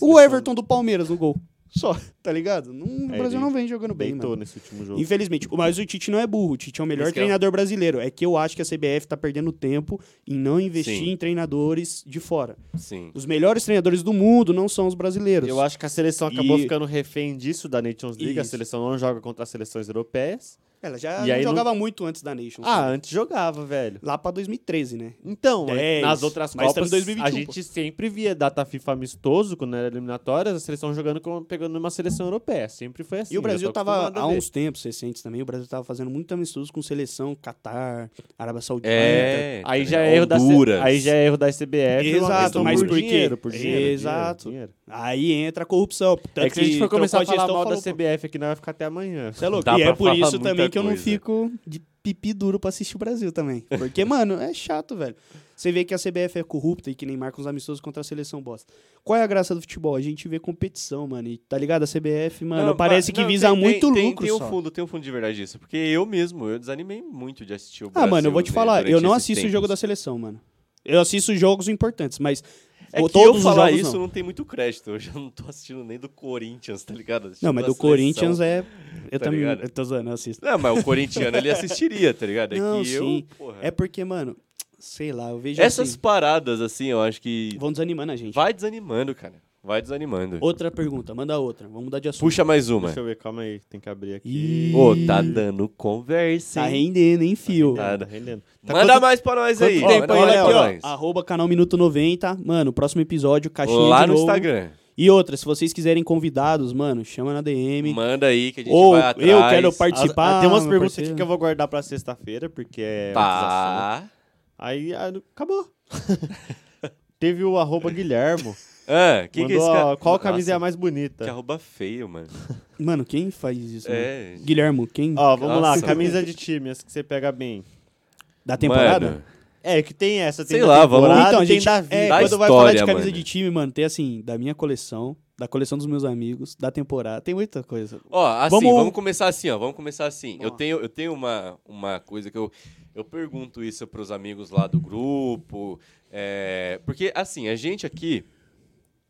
O Everton do Palmeiras no gol. Só, tá ligado? Não, o É, Brasil ele não vem jogando bem, Deitou mano. nesse último jogo. Infelizmente. Mas o Tite não é burro. O Tite é o melhor que é treinador brasileiro. É que eu acho que a CBF tá perdendo tempo em não investir Sim. em treinadores de fora. Sim. Os melhores treinadores do mundo não são os brasileiros. Eu acho que a seleção acabou E- ficando refém disso da Nations League. A Isso. seleção não joga contra as seleções europeias. Ela já E aí não- jogava muito antes da Nation. Ah, sabe? antes jogava, velho. Lá pra 2013, né? Então, 10, nas outras Copas, em 2021, a gente sempre via data FIFA amistoso, quando era eliminatórias, a seleção jogando, com, pegando uma seleção europeia. Sempre foi assim. E o Brasil tava, há uns tempos recentes também, o Brasil tava fazendo muito amistoso com seleção Catar, Arábia Saudita. É. Aí já, é erro da aí já é erro da CBF. Exato, mas por por quê? dinheiro, por dinheiro. Exato. dinheiro, dinheiro. Aí entra a corrupção. Tanto É que se a gente for começar a falar gestão, mal da CBF aqui, nós vai ficar até amanhã. Você é louco. Dá e é por isso também que eu não fico de pipi duro pra assistir o Brasil também. Porque, mano, é chato, velho. Você vê que a CBF é corrupta e que nem marca uns amistosos contra a seleção bosta. Qual é a graça do futebol? A gente vê competição, mano. E tá ligado? A CBF, mano, Não, parece mas- que não, visa tem- muito tem, lucro tem, tem só. um fundo, tem um fundo de verdade disso. Porque eu mesmo, eu desanimei muito de assistir o Ah, Brasil. mano, eu vou te né, falar, eu não assisto o jogo da seleção, mano. Eu assisto jogos importantes, mas É que eu todos os falar jogos isso não. não. tem muito crédito. Eu já não tô assistindo nem do Corinthians, tá ligado? Não, mas do Corinthians seleção. é. Eu tá também. ligado? Eu tô zoando, eu assisto. Não, mas o corintiano ele assistiria, tá ligado? É Não, que sim. eu, porra. É porque, mano, sei lá, eu vejo Essas assim, paradas, assim, eu acho que vão desanimando a gente. vai desanimando, cara. Vai desanimando. Outra pergunta, manda outra. Vamos mudar de assunto. Puxa mais uma. Deixa eu ver, calma aí. Tem que abrir aqui. Ô, tá dando conversa, Tá hein? rendendo, hein, fio? Tá Tá rendendo. Tá Manda quanto- mais pra nós quanto aí. tempo manda aí, aqui, ó. Arroba canal Minuto 90. Mano, próximo episódio, caixinha Lá de no novo. Instagram. E outra, se vocês quiserem convidados, mano, chama na DM. Manda aí que a gente Ou vai atrás. eu quero participar. Ah, tem umas perguntas parceiro. aqui que eu vou guardar pra sexta-feira, porque é. Tá. Aí ah, acabou. Teve o arroba Guilhermo. Ah, que que é mandou, esse cara? ó, Qual camisa é a Nossa, mais bonita? Que arroba feio, mano. Mano, quem faz isso? mano? É. Guilhermo, quem? Ó, vamos lá, Nossa. camisa de time, as que você pega bem. Da temporada? Mano, É, que tem essa, tem Sei da lá, vamos- temporada Então, a tem gente, da vida. é, Da quando vai falar de história, camisa mano. de time, mano, tem assim, da minha coleção, da coleção dos meus amigos, da temporada, tem muita coisa. Ó, assim, Vamos- vamos... começar assim, ó. Vamos começar assim. Eu tenho, eu tenho uma, uma coisa que eu, eu pergunto isso pros amigos lá do grupo. é, porque, assim, a gente aqui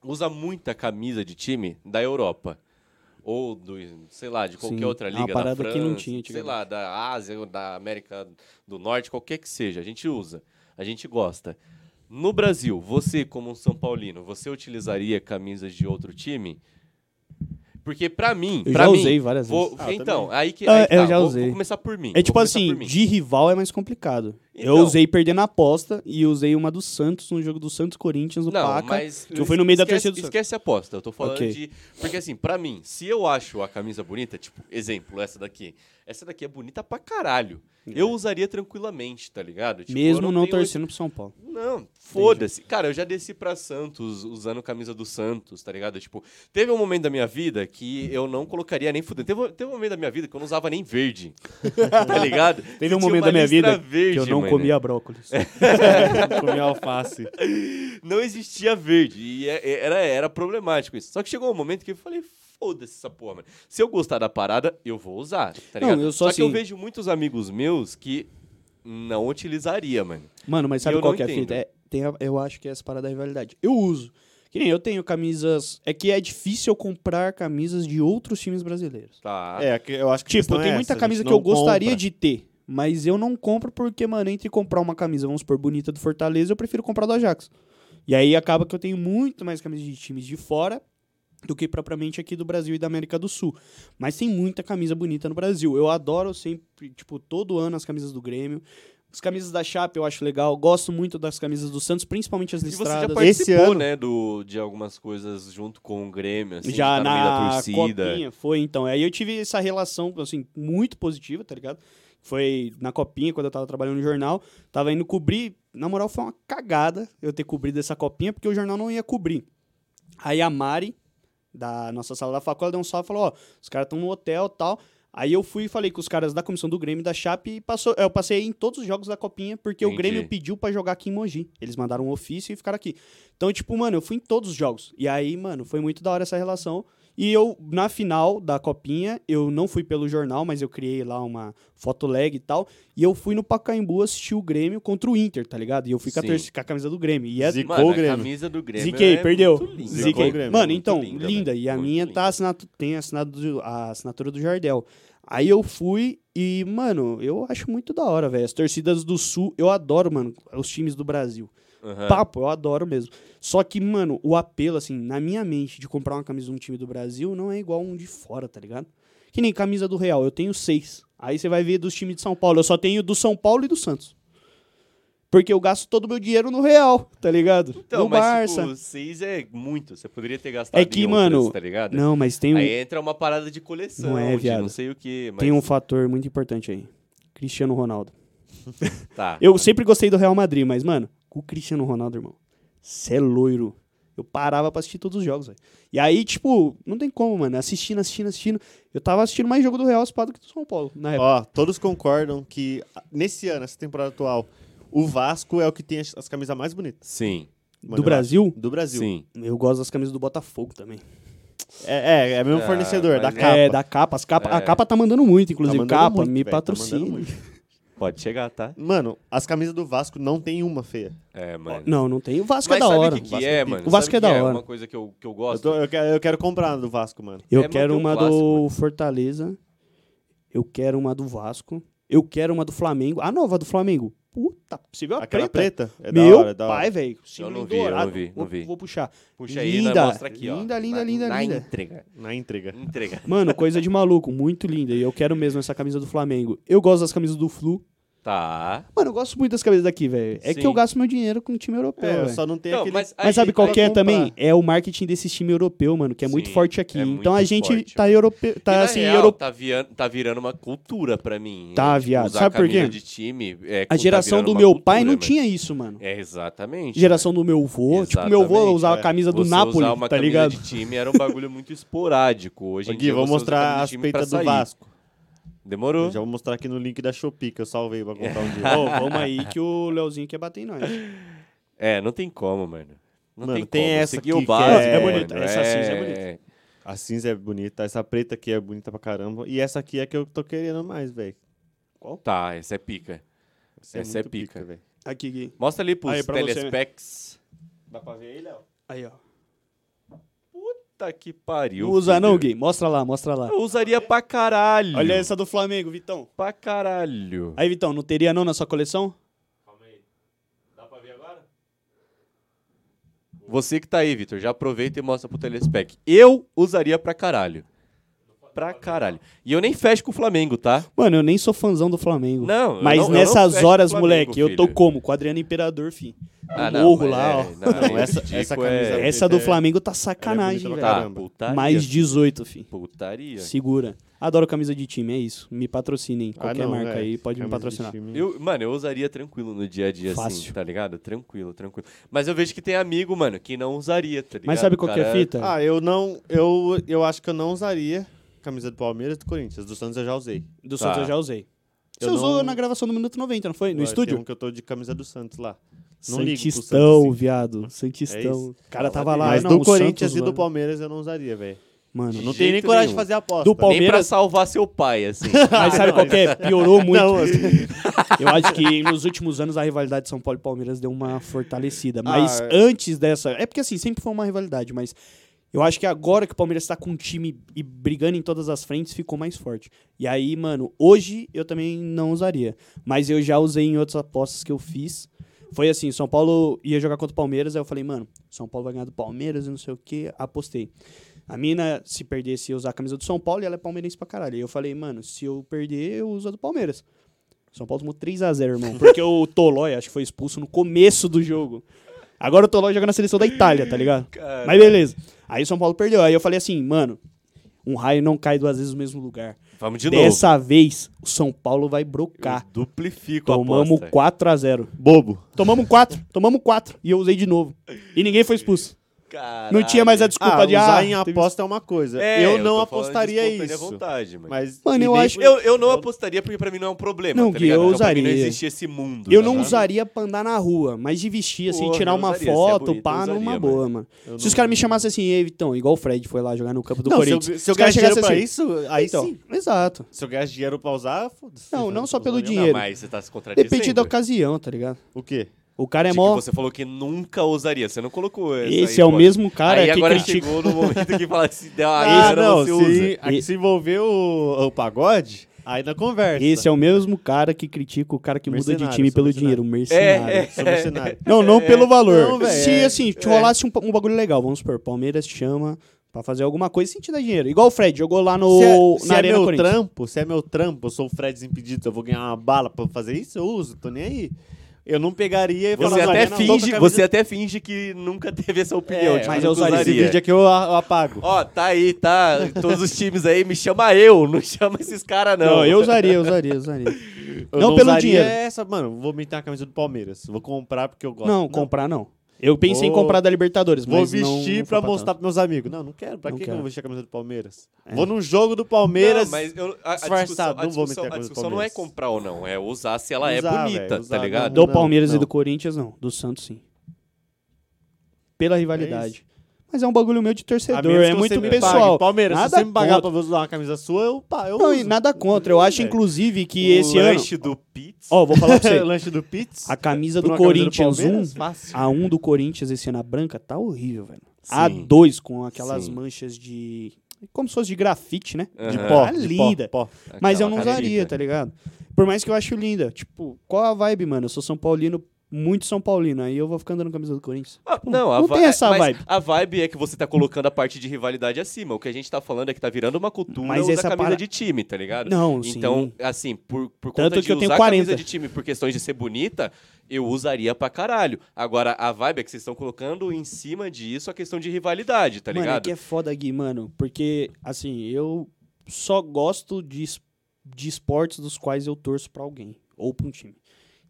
usa muita camisa de time da Europa. Ou do, sei lá, de qualquer Sim, outra é uma liga, da parada França, que não tinha sei lá, da Ásia, da América do Norte, qualquer que seja. A gente usa, a gente gosta. No Brasil, você como um São Paulino, você utilizaria camisas de outro time? Porque pra mim, Eu pra já mim, usei várias vou- vezes. Ah, eu então, também. aí que Ah, aí que eu tá, já vou- usei. Vou começar por mim. É vou tipo assim, de rival é mais complicado. eu Então. usei perdendo a aposta e usei uma do Santos, no jogo do Santos Corinthians, no Não, Paca. mas que eu fui no meio da esquece- torcida do Santos. Esquece a aposta, eu tô falando Ok. de... Porque assim, pra mim, se eu acho a camisa bonita, tipo, exemplo, essa daqui. Essa daqui é bonita pra caralho. Eu usaria tranquilamente, tá ligado? Tipo, Mesmo não, tenho- torcendo pro São Paulo. Não, foda-se. Cara, eu já desci pra Santos usando camisa do Santos, tá ligado? Tipo, teve um momento da minha vida que eu não colocaria nem fudendo. Teve, teve um momento da minha vida que eu não usava nem verde. tá ligado? Teve um momento da minha vida verde, que eu não mano. comia brócolis. Comer alface. Não existia verde. E é- é- era, era problemático isso. Só que chegou um momento que eu falei, foda-se essa porra, mano. Se eu gostar da parada, eu vou usar, tá Não, ligado? eu sou Só que eu assim. vejo muitos amigos meus que não utilizaria, mano. Mano, mas sabe eu qual não que é a entendo. fita? É, tem a- eu acho que é essa parada da rivalidade. Eu uso. Que nem eu tenho camisas. É que é difícil eu comprar camisas de outros times brasileiros. Tá. É, que eu acho que a Tipo, questão tem é muita essa, a camisa gente que eu não gostaria compra. de ter. Mas eu não compro porque, mano, entre comprar uma camisa, vamos supor, bonita do Fortaleza, eu prefiro comprar do Ajax. E aí acaba que eu tenho muito mais camisas de times de fora do que propriamente aqui do Brasil e da América do Sul. Mas tem muita camisa bonita no Brasil. Eu adoro sempre, tipo, todo ano as camisas do Grêmio. As camisas da Chape eu acho legal. Gosto muito das camisas do Santos, principalmente as E você já listradas. participou, Esse ano- né, do, de algumas coisas junto com o Grêmio, assim, já tá na torcida. copinha, foi então. Aí eu tive essa relação, assim, muito positiva, tá ligado? Foi na copinha, quando eu tava trabalhando no jornal, tava indo cobrir, na moral foi uma cagada eu ter cobrido essa copinha, porque o jornal não ia cobrir. Aí a Mari, da nossa sala da faculdade, deu um salve e falou, ó, os caras estão no hotel e tal. Aí eu fui e falei com os caras da comissão do Grêmio da Chape e passou, eu passei em todos os jogos da copinha, porque o Entendi. Grêmio pediu pra jogar aqui em Mogi. Eles mandaram um ofício e ficaram aqui. Então, tipo, mano, eu fui em todos os jogos. E aí, mano, foi muito da hora essa relação. E eu, na final da copinha, eu não fui pelo jornal, mas eu criei lá uma fotoleg e tal. E eu fui no Pacaembu assistir o Grêmio contra o Inter, tá ligado? E eu fui com a, torcida- com a camisa do Grêmio. E é Zicou Mano, o a Grêmio. camisa do Grêmio Ziquei, é perdeu. muito linda. Zicou Ziquei. o Grêmio, Mano, então, linda, linda. E a muito minha linda. tá assinado, tem assinado do- a assinatura do Jardel. Aí eu fui e, mano, eu acho muito da hora, velho. As torcidas do Sul, eu adoro, mano, os times do Brasil. Aham. Papo, eu adoro mesmo. Só que, mano, o apelo, assim, na minha mente de comprar uma camisa de um time do Brasil não é igual um de fora, tá ligado? Que nem camisa do Real, eu tenho seis. Aí você vai ver dos times de São Paulo. Eu só tenho do São Paulo e do Santos. Porque eu gasto todo o meu dinheiro no Real, tá ligado? Então, no mas Barça. tipo, seis é muito. Você poderia ter gastado É que, em outras, mano, tá ligado? Não, mas tem um, Aí entra uma parada de coleção, Não é, viado. não sei o que. Mas... tem um fator muito importante aí. Cristiano Ronaldo. Tá. Eu sempre gostei do Real Madrid, mas, mano, com o Cristiano Ronaldo, irmão, cê é loiro. Eu parava pra assistir todos os jogos, velho. E aí, tipo, não tem como, mano. Assistindo, assistindo, assistindo. Eu tava assistindo mais jogo do Real Espada que do São Paulo, na época. Ó, todos concordam que nesse ano, essa temporada atual, o Vasco é o que tem as, as camisas mais bonitas. Sim, Mano, do eu Brasil, acho. Do Brasil. sim. eu gosto das camisas do Botafogo também. É, é, é mesmo Ah, fornecedor, da capa. É, da capa. As capa A É. capa tá mandando muito, inclusive. Tá mandando capa, muito, me velho, tá patrocina. muito. Pode chegar, tá? Mano, as camisas do Vasco não tem uma feia. É, mano. não, não tem. O Vasco Mas é da hora. o que, que Vasco é, é mano? O Vasco Sabe é da que hora. uma coisa que eu, que eu Eu, gosto. tô- eu quero, eu quero comprar do Vasco, mano. Eu É quero uma clássico, do mano. Fortaleza. Eu quero uma do Vasco. Eu quero uma do Flamengo. A nova do Flamengo. Puta, você viu a Aquela preta? preta? É da Meu hora, é da hora. pai, velho. Eu não vi, eu não dourado. vi, não Vou, vi. vou puxar. Puxa aí, linda, mostra aqui, ó. linda, linda, Na- linda, na linda. entrega. Na entrega. Entrega. Mano, coisa de maluco. Muito linda. E eu quero mesmo essa camisa do Flamengo. Eu gosto das camisas do Flu. Tá. Mano, eu gosto muito das camisas daqui, velho. É Sim. que eu gasto meu dinheiro com o time europeu, É, eu só não tenho Então, aquele... mas, Mas sabe qual é também? É o marketing desse time europeu, mano, que é muito Sim, forte aqui. é então a muito gente forte, tá mano. europeu, E tá na assim, real, europeu. tá, virando, tá virando uma cultura pra mim. Tá, Tipo, viado. usar Sabe por quê? de time. é, A tá geração virando do meu cultura, pai não mano. tinha isso, mano. É, exatamente. Geração do meu avô, tipo, meu avô Exatamente, usava é. a camisa do Você Napoli, tá camisa ligado? de time era um bagulho muito esporádico. Hoje em dia vou mostrar as peitas do. Vasco. Demorou. Eu já vou mostrar aqui no link da Shopee que eu salvei pra comprar um dia. Ô, vamos aí que o Leozinho quer bater em nós. É, não tem como, mano. Não Mano, tem, tem como. essa Seguir aqui o que básico, é- é mano, bonita, essa cinza é bonita. A cinza é bonita, essa preta aqui é bonita pra caramba. E essa aqui é que eu tô querendo mais, velho. Tá, essa é pica. Essa é muito pica. velho. Aqui, Gui. Mostra ali pros Aí, você, né? telespecs. Dá pra ver aí, Léo? Aí, ó. Puta que pariu. Não usa não. Gui. Mostra lá, mostra lá. Eu usaria pra caralho. Olha essa do Flamengo, Vitão. Pra caralho. Aí, Vitão, não teria não na sua coleção? Calma aí. Dá pra ver agora? Você que tá aí, Vitor, já aproveita e mostra pro telespec. Eu usaria pra caralho. Pra caralho. E eu nem fecho com o Flamengo, tá? Mano, eu nem sou fãzão do Flamengo. Não, eu Mas não- eu não nessas fecho horas, com o Flamengo, moleque, eu tô filho. como? Com o Adriano Imperador, fi. Ah, morro mas lá, é- ó. Não, essa- Tico essa é- camisa- Essa do é- Flamengo tá é sacanagem, bonita velho. Tá, caramba. putaria. Mais 18, fi. Putaria. Segura. Adoro camisa de time, é isso. Me patrocinem. Ah, Qualquer não, marca é. aí pode me Camisa de patrocinar. time. Eu, mano, eu usaria tranquilo no dia a dia, assim, Fácil. tá ligado? Tranquilo, tranquilo. Mas eu vejo que tem amigo, mano, que não usaria, tá ligado? Mas sabe qual que é a cara- fita? Ah, eu não. Eu, eu acho que eu não usaria camisa do Palmeiras e do Corinthians. Do Santos eu já usei. Do Tá. Santos eu já usei. Você Eu usou não- na gravação do Minuto 90, não foi? No Agora, estúdio? Tem um que eu tô de camisa do Santos lá. Não ligo pro Santistão, Santos, sim. viado. É Santistão. isso. o cara tava lá. Mas não, do o Corinthians Santos, e do mano. Palmeiras eu não usaria, velho. Mano, Não tenho nem jeito coragem de nenhum. fazer aposta. Do Nem pra Palmeiras- salvar seu pai, assim. Mas sabe qual que é? Piorou muito. Não, assim, Eu acho que nos últimos anos a rivalidade de São Paulo e Palmeiras deu uma fortalecida. Mas Ah, antes dessa. É porque assim, sempre foi uma rivalidade, mas eu acho que agora que o Palmeiras tá com um time e brigando em todas as frentes, ficou mais forte. E aí, mano, hoje eu também não usaria. Mas eu já usei em outras apostas que eu fiz. Foi assim, São Paulo ia jogar contra o Palmeiras, aí eu falei, mano, São Paulo vai ganhar do Palmeiras e não sei o que, apostei. A mina, se perdesse, ia usar a camisa do São Paulo e ela é palmeirense pra caralho. Aí eu falei, mano, se eu perder, eu uso a do Palmeiras. São Paulo tomou 3x0, irmão. Porque o Tolói, acho que foi expulso no começo do jogo. Agora o Tolói joga na seleção da Itália, tá ligado? Mas beleza. Aí o São Paulo perdeu. Aí eu falei assim, mano, um raio não cai duas vezes no mesmo lugar. Vamos de novo. Dessa vez, o São Paulo vai brocar. Eu duplifico a Tomamos aposta. 4x0. Bobo. Tomamos 4. Tomamos 4. E eu usei de novo. E ninguém foi expulso. Caralho. Não tinha mais a desculpa ah, de usar ah, em teve- aposta é uma coisa. É, eu não de apostaria isso. vontade, mano. Mas Mano, eu acho- Eu, eu não apostaria porque pra mim não é um problema, Não, tá ligado? eu Então, pra mim não usaria. existe esse mundo. Eu tá não ligado? usaria pra andar na rua, mas de vestir, assim, Porra, tirar eu uma usaria, se é foto, bonito, pá, eu usaria, numa mano. boa, mano. Eu Se não- os caras me chamassem assim, ei, Vitão, igual o Fred foi lá jogar no campo do Não, se eu, Corinthians. se eu caras ganhar dinheiro chegassem pra assim, isso, aí então, sim. Exato. Se eu ganhar dinheiro pra usar, foda-se. Não, não só pelo dinheiro. Não, mas você tá se contradizendo. Depende da ocasião, tá ligado? O quê? O cara é mó... você falou que nunca usaria. Você não colocou essa Esse aí, é o mesmo cara aí que agora critica... chegou no momento que fala se der uma Ah, não. usa. Se, aqui se envolver o, o pagode, aí na conversa. Esse é o mesmo cara que critica o cara que muda de time pelo mercenário. dinheiro, mercenário. É, é. Mercenário. Não, não pelo valor. Não, velho, se é- assim, te rolasse um, um bagulho legal, vamos supor, Palmeiras chama Pra fazer alguma coisa sem te dar dinheiro. Igual o Fred, jogou lá no, se é, se na é Arena meu trampo, se é meu trampo, eu sou o Fred Desimpedido, eu vou ganhar uma bala pra fazer isso, eu uso, tô nem aí. Eu não pegaria e Você até, não, não, finge, camisa- você até finge que nunca teve essa opinião. É, tipo, mas eu usaria. Esse vídeo aqui eu, eu apago. Ó, tá aí, tá. Todos os times aí, me chama eu, não chama esses caras, não. Não, eu usaria, eu usaria, eu usaria. Eu não pelo usaria dinheiro. Essa, mano, vou meter a camisa do Palmeiras. Vou comprar porque eu gosto. Não, comprar não. Eu pensei em Vou- comprar da Libertadores, Vou mas vestir não pra mostrar pros meus amigos. Não, não quero. Pra Não que, que eu quero. vou vestir a camisa do Palmeiras? É. Vou num jogo do Palmeiras. Não, mas eu, a, a disfarçado, discussão, a não vou discussão, meter a a coisa do não é comprar ou não, é usar se ela é Usar, bonita, velho, usar, tá ligado? Do Palmeiras não. e do Corinthians, não. Do Santos, sim. Pela rivalidade. isso. Mas é um bagulho meu de torcedor, é muito pessoal. pague. Palmeiras, se Nada você me pagar contra. pra usar uma camisa sua, eu, pá, eu Não, uso. e nada contra. Eu acho, inclusive, que o esse ano. lanche do pizza. Ó, vou falar pra você. Lanche do Pizza. A camisa do Corinthians 1, Palmeiras, fácil. a 1 do Corinthians esse ano, a branca, tá horrível, velho. Sim. A 2 com aquelas Sim. manchas de. Como se fosse de grafite, né? Aham. De pó, Ah, linda. pó, pó. Mas eu não usaria, tá ligado? Por mais que eu acho linda. Tipo, qual a vibe, mano? Eu sou São Paulino, muito São Paulino. Aí eu vou ficar andando com a camisa do Corinthians. Ah, não, a não tem essa mas vibe. A vibe é que você tá colocando a parte de rivalidade acima. O que a gente tá falando é que tá virando uma cultura Mas usar essa camisa para- de time, tá ligado? Não, sim. Então, assim, por, por Tanto conta que de eu tenho usar 40. camisa de time por questões de ser bonita, eu usaria pra caralho. Agora, a vibe é que vocês estão colocando em cima disso a questão de rivalidade, tá mano, é ligado? que é foda, Gui, mano. Porque, assim, eu só gosto de, de esportes dos quais eu torço pra alguém. Ou pra um time.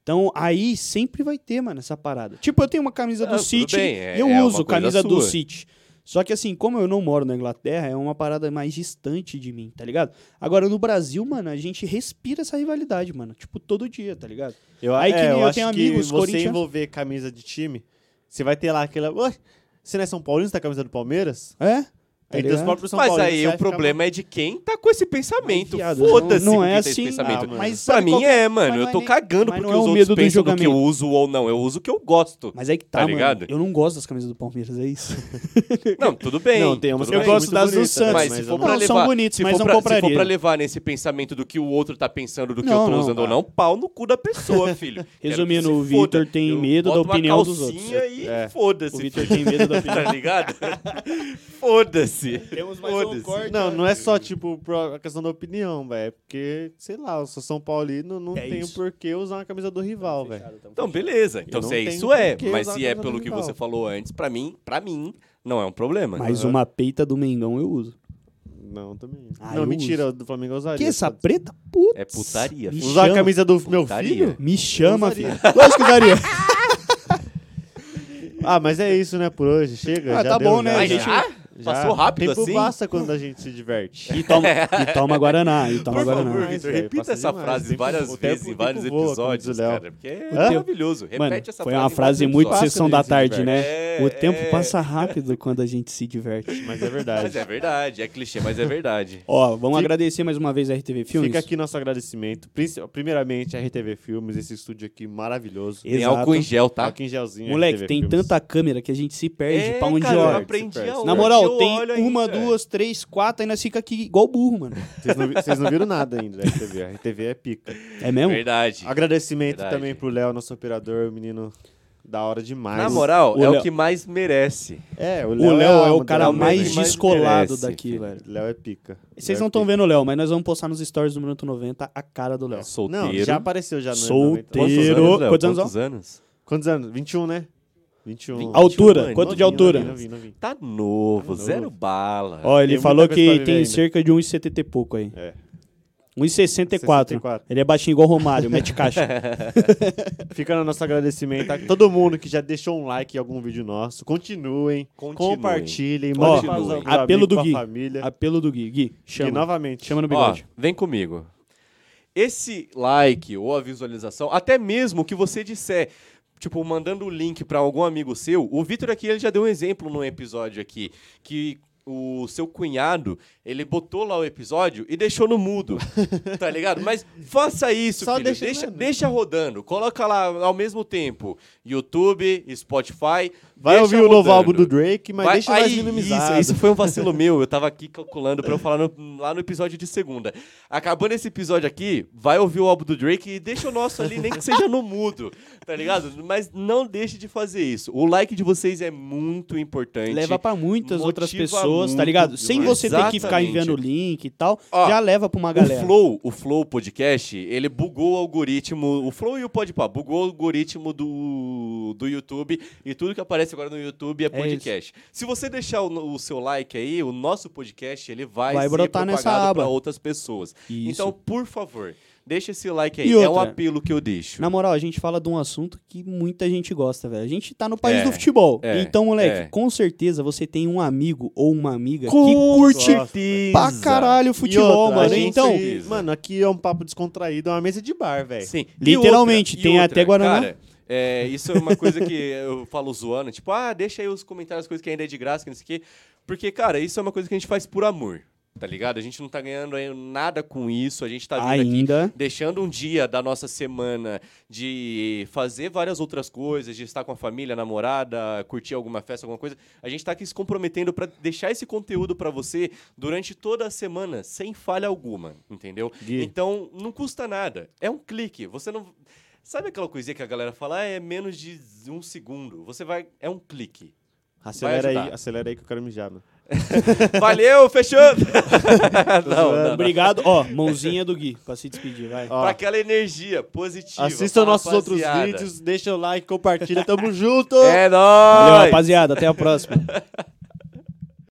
Então, aí sempre vai ter, mano, essa parada. Tipo, eu tenho uma camisa Ah, do tudo City, bem, é- eu é uso camisa do sua. City. Só que assim, como eu não moro na Inglaterra, é uma parada mais distante de mim, tá ligado? Agora, no Brasil, mano, a gente respira essa rivalidade, mano. Tipo, todo dia, tá ligado? Eu, Aí que é, nem eu eu acho tenho que amigos você corintianos. envolver camisa de time, você vai ter lá aquela... Ué, você não é São Paulino, você tá com a camisa do Palmeiras? É? Tá tem os próprios São Mas Paulinos, aí o ficar problema é de quem tá com esse pensamento. Foda-se não- não é assim. esse pensamento. Ah. Mas Pra mim qual que- é, mano. mas Eu tô é nem- cagando mas porque é os outros do pensam do que eu julgamento. uso ou não. Eu uso o que eu gosto. Mas aí que tá, Tá mano. ligado? Eu não gosto das camisas do Palmeiras, é isso. Não, tudo bem. Não, tem umas tudo Eu bem. gosto das do bonitas, Santos, Mas mas se for pra são levar, bonitos, se mas for não pra, Se compraria. for pra levar nesse pensamento do que o outro tá pensando do que eu tô usando ou não, pau no cu da pessoa, filho. Resumindo, o Vitor tem medo da opinião dos outros. E É. foda-se. O Vitor tem medo da opinião. Tá ligado? Foda-se. Temos mais um Foda-se. corte. Não, não é só, tipo, a questão da opinião, velho. É porque, sei lá, eu sou São Paulino, não É tenho por que usar uma camisa do rival, velho. Então, beleza. Então, se é isso, é. Mas se é a pelo que rival. você falou antes, pra mim, pra mim, não é um problema. Mas Aham. uma peita do Mengão eu uso. Não, também. Ah, não, mentira, do Flamengo eu usaria. Que essa pode- preta? Putz. É putaria. Me filho. Usar a chama. camisa do meu Putaria. filho? Me chama, filho. Lógico que usaria. Ah, mas é isso, né, por hoje. Chega, Ah, já tá deu, bom, né? já, a gente- já? Passou rápido Tempo assim? passa quando a gente se diverte. E toma, e toma Guaraná. E toma Por Guaraná. favor, Vitor, velho, repita essa demais. frase Tempo- várias o vezes tempo- em o vários tempo episódios, cara. Porque é Hã? maravilhoso. Mano, Repete essa foi frase uma em frase muito sessão da tarde, né? É, o tempo é. passa rápido quando a gente se diverte. Mas é verdade. Mas é verdade, é clichê, mas é verdade. Ó, vamos Fica- agradecer mais uma vez a RTV Filmes. Fica aqui nosso agradecimento. Primeiramente, a RTV Filmes, esse estúdio aqui maravilhoso. Exato. Tem álcool em gel, tá? Aqui em gelzinho. Moleque, tem tanta câmera que a gente se perde É, pra onde cara, eu aprendi Na moral, eu tem olho uma, ainda. duas, três, quatro, ainda fica aqui igual burro, mano. Vocês não, vocês não viram nada ainda da RTV. A RTV é pica. É mesmo? Verdade. Agradecimento Verdade. também pro Léo, nosso operador, menino da hora demais. Na moral, o é Léo- o que mais merece. é, o O Léo, Léo é, a o cara Léo mais descolado merece, daqui, filho. velho. Léo é pica. Vocês Léo não é estão pica. vendo o Léo, mas nós vamos postar nos stories do Minuto 90 a cara do Léo. Solteiro. Não, já apareceu já no Solteiro. Quantos anos? Léo? Léo? Quantos anos, Quantos anos? Quantos anos? 21, né? 21. Vinte- Altura, mano, quanto de Novinho, altura? novinho, novinho, novinho. Tá novo, Tá zero novo. bala. Ó, ele Tem falou que tem ainda. cerca de 1,70 e pouco aí. É. 1,64. 64. Ele é baixinho igual o Romário, mete caixa. Fica no nosso agradecimento a todo mundo que já deixou um like em algum vídeo nosso. Continuem, Continuem. compartilhem, Ó, mandem para Apelo do Gui. família. Apelo do Gui. Gui, chama. novamente, Chama no Ó, bigode. vem comigo. Esse like ou a visualização, até mesmo o que você disser, tipo, mandando o link pra algum amigo seu, o Vitor aqui ele já deu um exemplo num episódio aqui, que o seu cunhado, ele botou lá o episódio e deixou no mudo, tá ligado? Mas faça isso, Só filho. deixa Deixa, deixa rodando. Coloca lá ao mesmo tempo YouTube, Spotify, Vai ouvir o novo rodando. álbum do Drake, mas Vai- deixa mais minimizado. Isso, isso foi um vacilo meu. Eu tava aqui calculando pra eu falar no- lá no episódio de segunda. Acabando esse episódio aqui, vai ouvir o álbum do Drake e deixa o nosso ali, nem que seja no mudo, tá ligado? Mas não deixe de fazer isso. O like de vocês é muito importante. Leva pra muitas outras pessoas, tá ligado? Sem você ter que ficar Exatamente. enviando o link e tal, Ó, já leva pra uma O galera. Flow, o Flow Podcast, ele bugou o algoritmo, o Flow e o Podpah, bugou o algoritmo do, do YouTube e tudo que aparece agora no YouTube é podcast. Se você deixar o, o seu like aí, o nosso podcast, ele vai, Vai ser brotar nessa propagado aba. para outras pessoas. Isso. Então, por favor, deixa esse like aí. E é um outra? apelo que eu deixo. Na moral, a gente fala de um assunto que muita gente gosta, velho. A gente tá no país É, do futebol. é, então, moleque, é. com certeza você tem um amigo ou uma amiga Com que curte certeza. pra caralho E futebol, outra, mano. Então, certeza. Mano, aqui é um papo descontraído, é uma mesa de bar, velho. Sim. Literalmente, E outra, tem e até Guaraná. Cara, é, isso é uma coisa que eu falo zoando, tipo, ah, deixa aí os comentários, as coisas que ainda é de graça, que não sei o quê. Porque, cara, isso é uma coisa que a gente faz por amor, tá ligado? A gente não tá ganhando nada com isso, a gente tá vindo aqui ainda. deixando um dia da nossa semana de fazer várias outras coisas, de estar com a família, namorada, curtir alguma festa, alguma coisa. A gente tá aqui se comprometendo pra deixar esse conteúdo pra você durante toda a semana, sem falha alguma, entendeu? Gui. Então, não custa nada. É um clique. Você não. Sabe aquela coisinha que a galera fala, ah, é menos de um segundo. Você vai. É um clique. Acelera aí, acelera aí que eu quero mijar, mano. Valeu, fechando! não, não, não. Obrigado. Ó, mãozinha do Gui, pra se despedir, vai. Ó, Pra aquela energia positiva. assistam nossos outros vídeos, deixa o like, compartilha, tamo junto! É nóis! Valeu, rapaziada. Até a próxima.